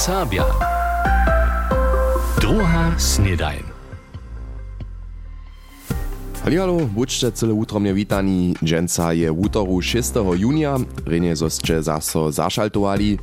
Serbia. Druga snedajn. Hallo, buďte celé útromne vítaní. Dženca je v útoru 6. junia, rene zosće zaso zašaltovali.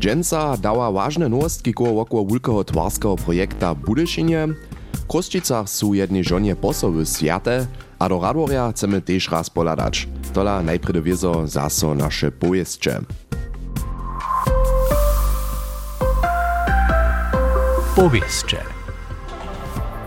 Dženca dała ważne nowostki koło wokół wielkiego twarskiego projekta Budyszynie. W Koščicach sú jednej žonie posowy świate, a do Radworja chcemy też raz poladać. Tola wiezo zaso nasze pojeźdźcze. Powieszcze.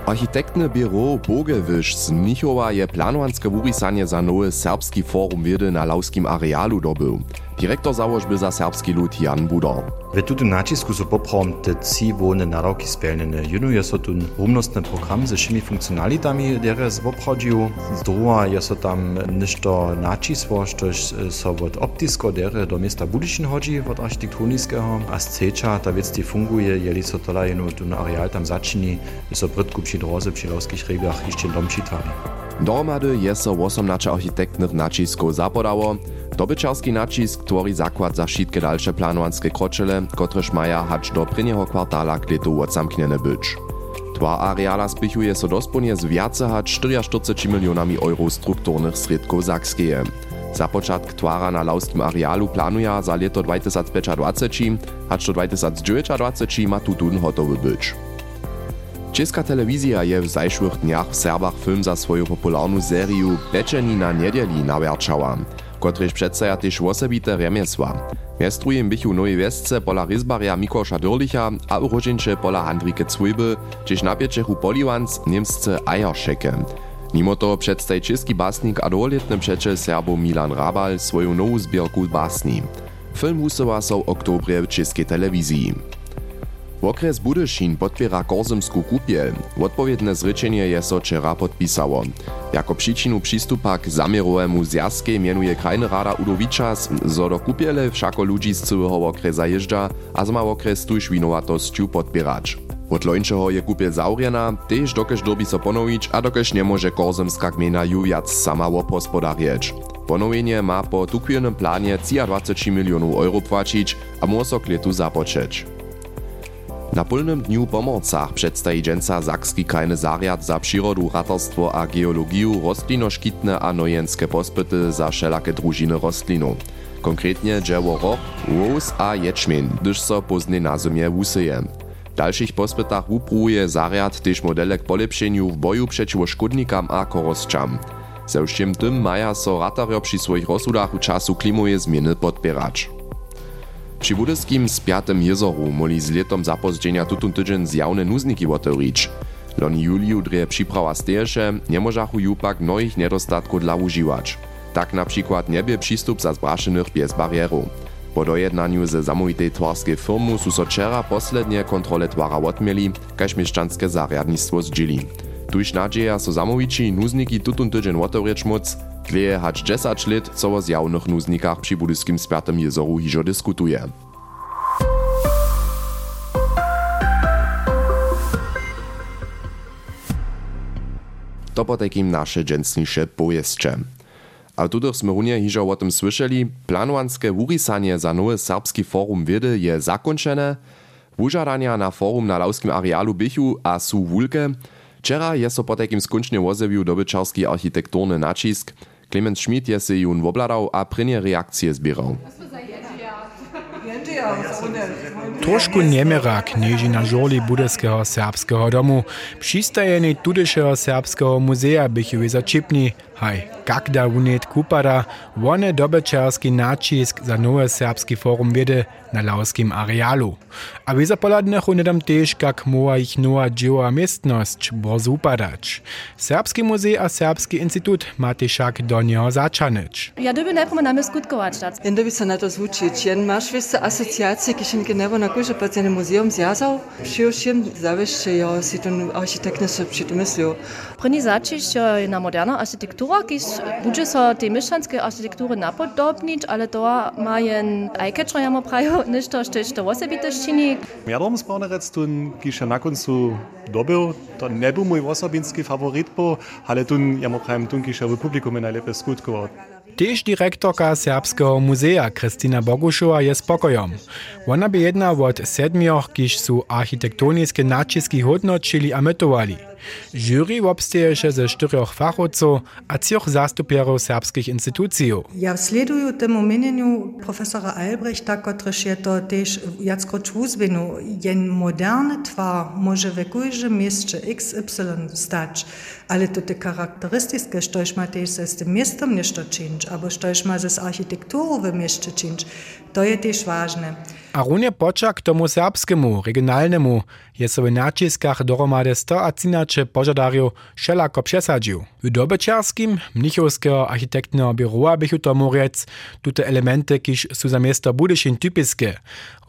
Architektne biro Bogewisch z Mnichowa je planowanske wurisanie za serbski forum wiedy na lauskim arealu dobył. Direktor założby za serbski lud Jan Budor. W tutym nacisku so poprom te trzy wone naroki spełnione. Jedno jest to ten rumnostny program ze wszymi funkcjonalitami, które zobchodził. Z druga jest to tam ništo nacisło, štož so od optisko, które do miasta Budyszyn chodzi, od architektoniskiego, a z trzecza ta wiec funguje, jeli so tola jeno ten areal tam zaczyni, so brytku przy drodze, przy lauskich regach jeszcze dom czytali. Dohromady je so 18 architektnych naciskov zapodało. Dobyčarski nacisk tvorí zakład za wszystkie dalsze planowanske kroczele, kotrež maja hać do prvního kwartala k letu odzamkniene być. Twa areala spichuje so dosponie z viace hać 44 milionami euro strukturnych sredków Sakskeje. Za początek twara na lauskim arealu planuje za leto 2025, hać do 2029 ma tutun hotowy być. Česka telewizja je w zajszłych dniach w Serbach film za swoją popularną serię Beczeni na niedzieli nawierczała, kotrež przedstawia też osobite remiesła. Miestrujem bychu nowej wiesce pola ryzbarja Mikosza Dürlicha a urodzieńcze pola Handrike Cwojby, gdzieś na pieczechu Poliwans niemsce Eierschecke. Mimo to przedstawi czeski basnik a dwoletny przeczel Serbo Milan Rabal swoją nową zbierku basni. Film usuwa so w oktobrie w czeskiej telewizji. Okres Budyšin podpiera Korzymsku kupiel. Odpowiedne zrečenie je so wczera podpisało. Jako przyczynu przystupa k zamierowemu zjazke mianuje Krajny Rada Udowiczas, zo do kupiele wszako ludzi z całego okresa jeżdża, a z ma okres tuż winowatosću podpierać. Od lońčeho je kupiel zaurjena, tež dokež dobi so a dokež nie może Korzymska gmina ju viac sama opospodarieć. Ponowienie ma po tukwielnym planie 23 milionów euro płacić, a może k letu započeć. Na polnym dniu pomorcach przedstawi dżęca Sakski krajny zariad za przyrodu, ratarstwo a geologiu, roslinoszkitne a nojenskie pospyty za wszelakie drużyny rostlinów. Konkretnie dzieło rok, łos a ječmień, gdyż so pozny na zimie. W dalszych pospytach wupruje zariad też modelek polepszeniu w boju przeciwko szkodnikam a korosczam. Ze tym maja so ratario przy swoich rozsudach czasu klimowe zmiany podpierać. Przy budyskim spiatym jezoru moli z letom zapozdźenia tutun tydzień zjawne nuzniki otewrić. Loni juliu dreje przyprawa steješe, nie możachu ju pak mnohich nedostatków dla używać. Tak na przykład nie bie przystup za zbraszenych bez barierów. Po dojednaniu ze zamówitej twarskiej firmu su so wczera poslednie kontrole twara odmieli, kaž mieszczanskie zariadnictwo. Tuż nadzieja so zamowici nuzniki tutun tydzień otewrić móc, Tleje hać 10 lat, co o zjawnych nuznikach przy budyskim spiatym jezoru hižo diskutuje. To po takim nasze pojeźdźcze. A tutych sme runie hižo o tym słyszeli, planowanske wurisanie za nowe serbski forum wiedy je zakończone, wużadania na forum na lauskim arealu bychu a su wulke, Včeraj je so potekim skončne ozevil dobyčarski arhitekturny načisk. Klemens Schmidt je se jun obladal a prinje reakcije zbiral. Trošku niemera knieži na žoli Budeského serbského domu. Přistajení tudešeho serbského muzea bychu začipni, haj, kakda unet kupada, one dobečarski nacisk za nowe serbski forum wiedy na lauskim arealu. A wy zapoladnych unedam też, jak moja ich nowa dzieła miestność borzu upadać. Serbski muzej a Serbski instytut ma tyszak do niego zaczanyć. Ja doby najpierw mamy skutkować. Jen doby se na to zvučić. Jen masz wiesz asocjacje, ki się genewo na kurze pacjeny muzeum zjazał. Przyjušim zawieszcze jo si ten architektne se przy tym myślił. První začiš je na moderna architektura, kiž bude so tej myščanskej architektury napodobnić, ale to ma jen ajkečo jamo prajo, ništo štež to osobite ščini. Ja dom správne rec, tun, kiž na koncu dobil, to nebył mój osobinski favorit, bo, ale tun, ja mu prajem, tun, kiž v publikum je najlepšie skutkoval. Tež direktorka Serbskeho muzea Kristina Bogušova je spokojom. Ona by jedna od sedmioch, kiž su architektonické nacisky hodnočili a. Jury obsteješe ze czterech fachowców a trzech zastupierów serbskich instytucji. Ja sleduję temu mieniu profesora Albrechta, który je to też jackroć uzwinu. Jen moderny twar może w każdym mieście XY stać, ale to te charakterystyczne, że ma też z tym miastem nešto czynić, albo że ma z architekturą w mieście czynić, to jest też ważne. A runie poča k tomu serbskemu, regionalnemu, je so v načiskach dohromady 100 a cinače požadarju šelako přesadžił. W Dobečarskim, mnichowskiego architektnego biura bychu tomu rec, tute elementy, kiż su za typiskie,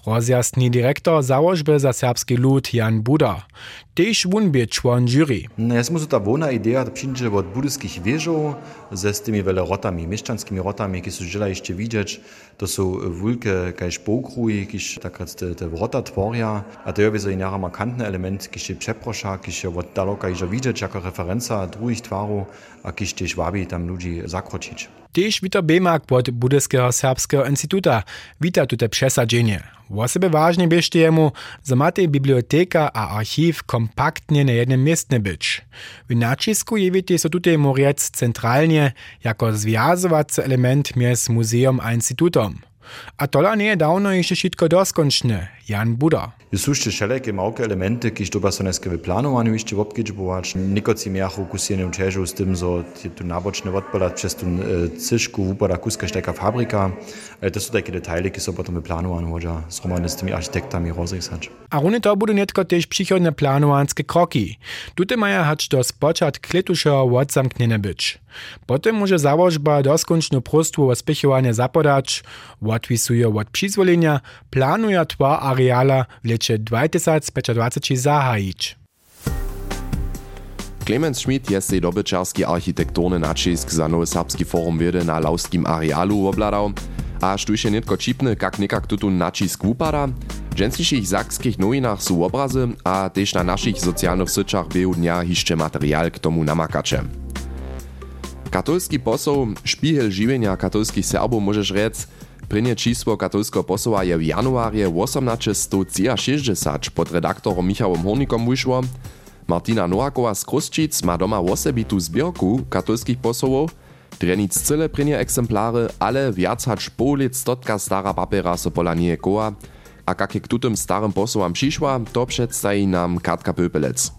rozjasni direktor założby za serbski lud Jan Buda. Tež wun bie człon jury. Jest mu ta wona idea, przyjdzie od budyskich wieżów ze z tymi wiele rotami, mieszczanskimi rotami, które są żela jeszcze widzieć. To są wielkie kaž pokruji, kiż tak te, te wrota tworia, a to jest ein markantny element, kiż je przeprosza, kiż je od daleka iżo widzieć jako referenca drugich twarów, a kiż też wabi tam ludzi zakročić. Tež Vito Bemak pod Budeského srbského instituta. Vita tute přesadženě. Vosebe vážně běžte jemu, za máte biblioteka a archiv kompaktně na jednom místě byč. V načisku jevíte se tuto moriec centrálně jako zviazovací element měs muzeum a institutom. A tola nie dawno jeszcze wszystko doskonczne. Jan Buda. Są jeszcze wszelkie małe elementy, które to basoneske w planowaniu jeszcze obkiczbować. Nikoci miachu kusienym czeżu z tym, że tu naboczne odpalać przez tu cyszku wupada kuska szteka fabryka. Ale to są takie detale, które są potem w planowaniu może z romany z tymi architektami rozrysać. A runy to budú netko też przychodne planowanske kroki. Tute maja hać do spočat kletušeho odzamknjene być. Potem może założba doskonczną prostwu o spěchovanie zapodać, odwisuje od przyzwolenia, planuje twa areala w lecie 2025 zahajić. Clemens Schmidt je sej dobyczarski architekturny nacisk za nowy serbski forum wiedy na lauskim arealu obladał, a sztujše netko čipny, kak nekak tutu nacisk wupada. W dżęslišich zakskich nowinach są obrazy, a też na naszych socjalnych syciach był dnia hiszcze materiał k tomu namakacze. Katolski poseł, szpichel żywienia katolskich Serbów możesz rec, Prynje čísło katolskiego posoła je w januarie 1860 pod redaktorom Michałem Hornikom wyszło. Martina Noakowa z Kruszczyc ma doma osebitu zbierku katolskich posołów, Drenic cyle prynje egzemplary, ale wiac hacz pół lit stotka stara papera so pola koła, a jak k tutym starym posołam przyszła, to przedstawi nam Katka Pöpelec.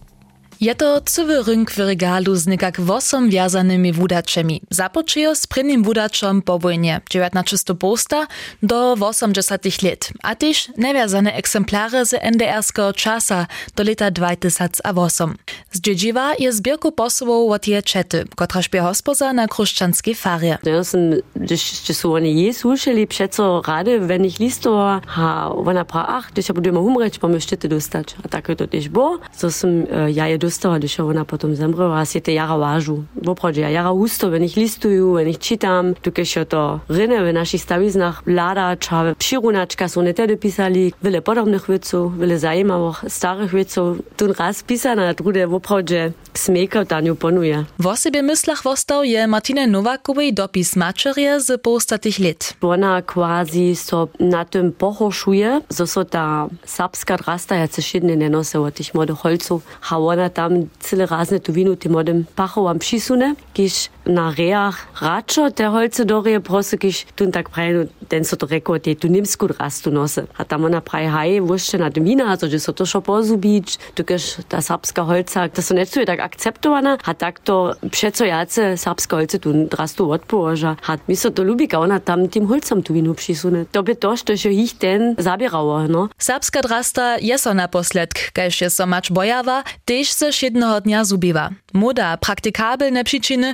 Je to cywy rynk w regalu z nekak wosom wjazanymi wudaczemi. Zapoczyło z prynnym wudaczom po wojnie 19 posta do 80 lat, a też newiazane egzemplary z NDR-skiego czasa do lata 2008. Z dziedziwa je zbierku posuwał od je czety, kotraż by hospoza na kruszczanskiej farie. Ja sam, gdyż są oni je słyszeli, przeco rady, wenn ich listo, ha, ona pra, ach, gdyż ja budujemy umreć, bo my szczyty dostać. A tak to też było. So sam, ja je dostała, gdyż ona potom zemrela, a si te jara vážu. Opravdu, ja jara ústo, wenn ich listuju, wenn ich čitam, tu keď je to rinne v našich staviznách vládača, přirunačka sú netedy písali, veľa podobných vecov, veľa zajímavých starých vecov. Tu raz písaná, drude opravdu smejka tanju ponuje. W osobie myslach wostał je Martine Nowakowej dopis maczerie z postatych lat. Ona quasi so na tym pohoszuje, so so ta serbska drasta, ja se šedne ne nose od tých modých holcov, a ona tam cele razne tu vinu tým modým pachowam přisune, když na reach račo te holce dorie proste, když tu tak praje, ten so to reko, te tu nimsku drastu nose. A tam ona praje, haj, vošte na tym vina, so že so to šo pozubič, tu keď ta serbska holca, to so necuje tak akceptowana, a tak to przeco jace serbska holce tu drastu odpołoża. A mi so to lubi, ona tam tym holcom tu vinu přisune. To by to, što je ich ten zabierała, no. Serbska drasta je so naposledk, kaž je so mač bojava, tež se jednego dnia zubiwa. Moda praktikabilne przyczyny,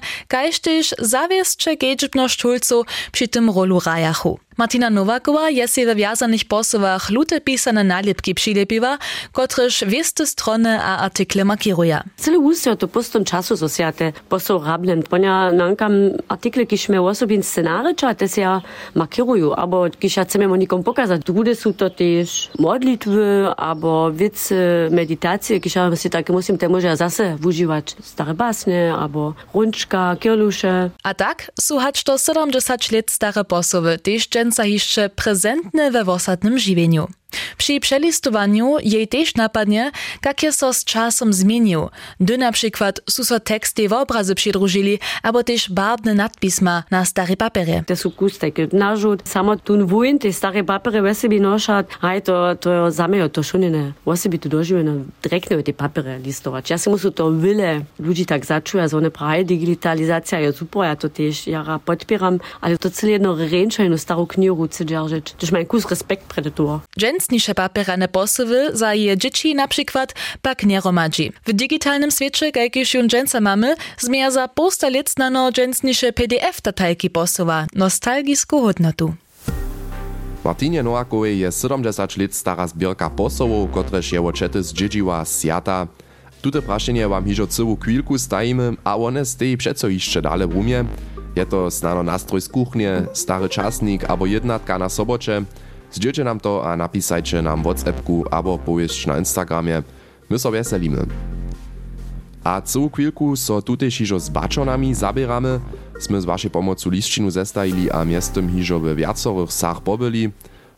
tež zawieszcze gejdzibność holców przy tym rolu rajachu. Martina Nowakowa je si we wjazanych posłach lute pisane nalepki přilepiwa, kotrež wieste strony a artikle markiruje. Cyle ústia to postom času zosiate posol rabnem. Ponia nankam artikle, kiž me osobin scenariča, te se ja markiruju, abo kiž ja chceme nikom pokazać. Druge su to też modlitwy, abo wice, meditacje, kiž ja si takie musim te może zase używać stare basne, abo rączka, kierlusze. A tak, słuchać to 70 lat stare posowy, też dżęca jeszcze prezentne we wosadnym żywieniu. Przy przelistowaniu jej też napadnie, jak so z czasem zmienił. Gdy na przykład su so teksty w obrazy przydrużyli, albo też barwne nadpisma na stare papiery. Te su kustek. Narzut, samo tun wuin, te stare papiery wesebi nošat, aj to, to zamejo, to šunine. Wesebi tu doživljeno drekne te papiery listować. Ja si musu to wyle ludzi tak zaczuja, so one praje digitalizacja je super, ja to też jara podpieram, ale to cele jedno ręczajno starą knihu chce dzierżyć. To jest kus respekt przed to. Dżęsnisze papierane posywy za je dzieci na przykład pak nie romadzi. W digitalnym świecie, jakieś już dżęsa mamy, zmienia za posta lat znano dżęsnisze PDF-datajki posywa, nostalgisku hodnotu. Martinie Nowakowej je 70 lat stara zbierka posłów, kotreż je oczety z dziedziła sjata. Tute praszenie wam hižo cyłu chwilku stajimy, a one steji przeco jeszcze dalej w umie. Je to snano nastroj z kuchnie, stary czasnik albo jednatka na sobocze. Zdjęcie nam to a napisajcie nam w WhatsAppku albo powiesz na Instagramie. My so weselimy. A całą chwilku so tutaj hižo z baczonami zabieramy. Sme z waszej pomocu listčinu zestajili a miestem hižo we wiacorych sach pobyli.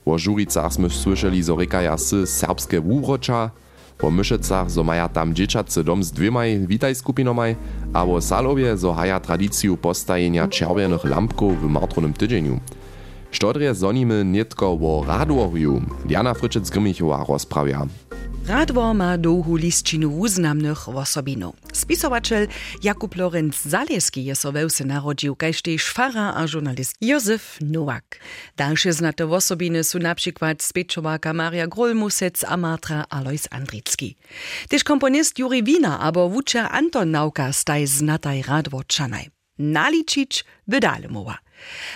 O Żuricach sme słyszeli, zo rekaja sy serbskie wúroča, po Myšecach, zo maja tam dzieciacy dom z dwiemaj witaj skupinomaj, a o Salowie, zo haja tradiciju postajenia czerwonych lampków w martronym tydzieniu. Štodrje zonimy nietko o radworju. Diana Fryczec-Grymichowa rozprawia. Radwor ma długu listčinu uznamnych osobinów. Spisowatel Jakub Lorenz Zaleski je so wełse narodził, kajż też a żurnalist Józef Nowak. Dalsze znate osobiny są na przykład spieczowaka Maria Grolmusec a Martra Alois Andricki. Też komponist Juri Wiener, abo wuczer Anton Nauka staj znataj Radworczanaj. Naličić wydale mowa.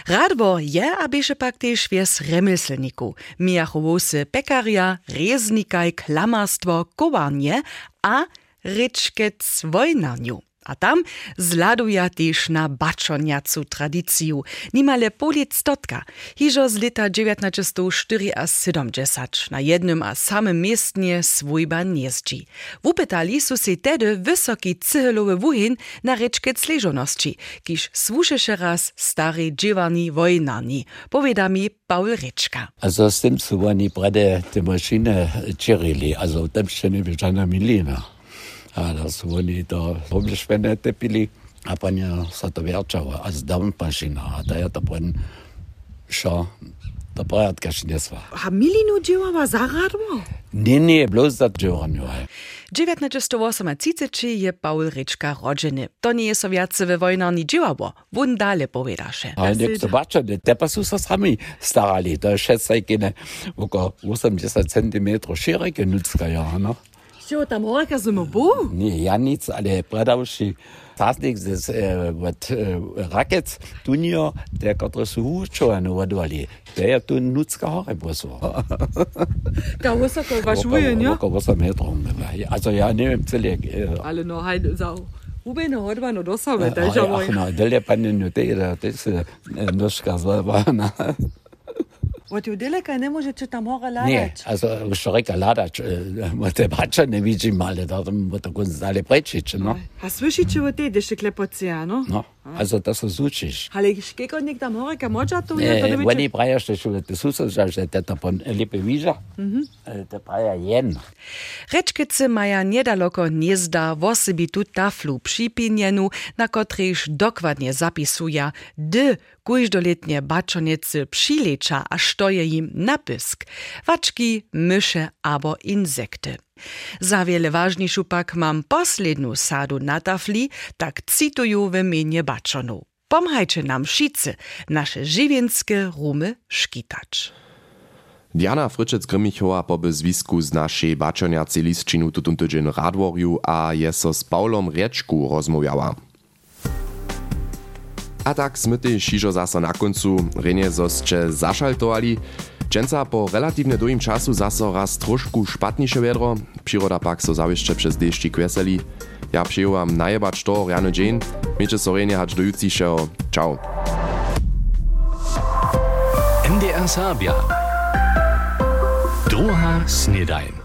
Radwo je, abyše pak też wies remyslniku, miachowosy pekaria, reznikaj, klamarstwo, kowarnie, a ryczkec wojnaniu. A tam zladuje też na baczoniacu tradyciju, nimale polic stotka, hižo z leta 1974 na jednym a samym miestnie swójba niezdzi. Wupytali su se tedy wysoki cyhelowy wuhin na ryczkec leżoności, kiż słušeše raz stary dziewani wojnani, powiada mi Paul Ritschka. Also z tym su oni brade te maszyny czerili, also tam się nie milina. a da su oni to oblješpene tepili, a pa nja sa to vjačava, a zdavn pa šina, a da je to pon šo, to pojad kaš nesva. A milinu dživava zagarmo? Ne, ne, bloz za dživanju. 1938 je Paul Rečka rođeni. To nije sovjatceve vojna ni dživavo, vun dalje povedaše. A nek to bačane, te pa su se sami starali, to je šest sajkine, oko 80 cm širike ljudska jana. No. Co tam horka są bu? Nie, ja nic, ale predawszy tasnik z e, od e, rakiet tunio, der który su huczoan ładowali. To jest tu ludzka hore boso. Ka wysoko waszuje, nie? Około 8 metrów. Also ja nie wiem, cyle. Ale no, hajde, za... Ubejne hodba no dosawe, to jest Ach, ja no, dele panin no te, to jest noszka zła, Od judeleka nie możecie tam hore Nie, ladać. also szeroka ladać, te bacze nie widzimy, ale da to to kunst ale prečić, no. A słyszycie o tej, jeszcze klepocja, no? No, also to su zučiš. Ale szkiego nikt tam hore, kamodzia tu, ja to E, nie Oni praja što šule te susa, že te to pon lipe viža, te praja jen. Rečkice maja niedaleko niezda wosibitu taflu przypinienu, na kotryż dokładnie zapisuja, dy kujżdoletnie baczonicy przylecza, a stoje im napysk, waczki, mysze abo insekty. Za wiele ważniejszą pak mam poslednú sadu na tafli, tak cituju w imieniu baczonu. Pomhajcie nam wszyscy nasze żywienskie rumy szkitać. Diana Fryczec-Grymichowa po zwisku z naszej baczoniacej listčinu tutun tydzień radworju a je z Paulom Riečku rozmawiała. A tak sme tej šižo zase na koncu renie zosče zašaltovali. Dženca po relatívne długim czasu zase raz trošku špatniejsze wiadro, przyroda pak so zawieszcze przez deszczi kweseli. Ja przyjąłam najebać to rano dzień, miejcie so renie hać do jutrzejszego. Ciao. NDR Sabia. Droha Snedain.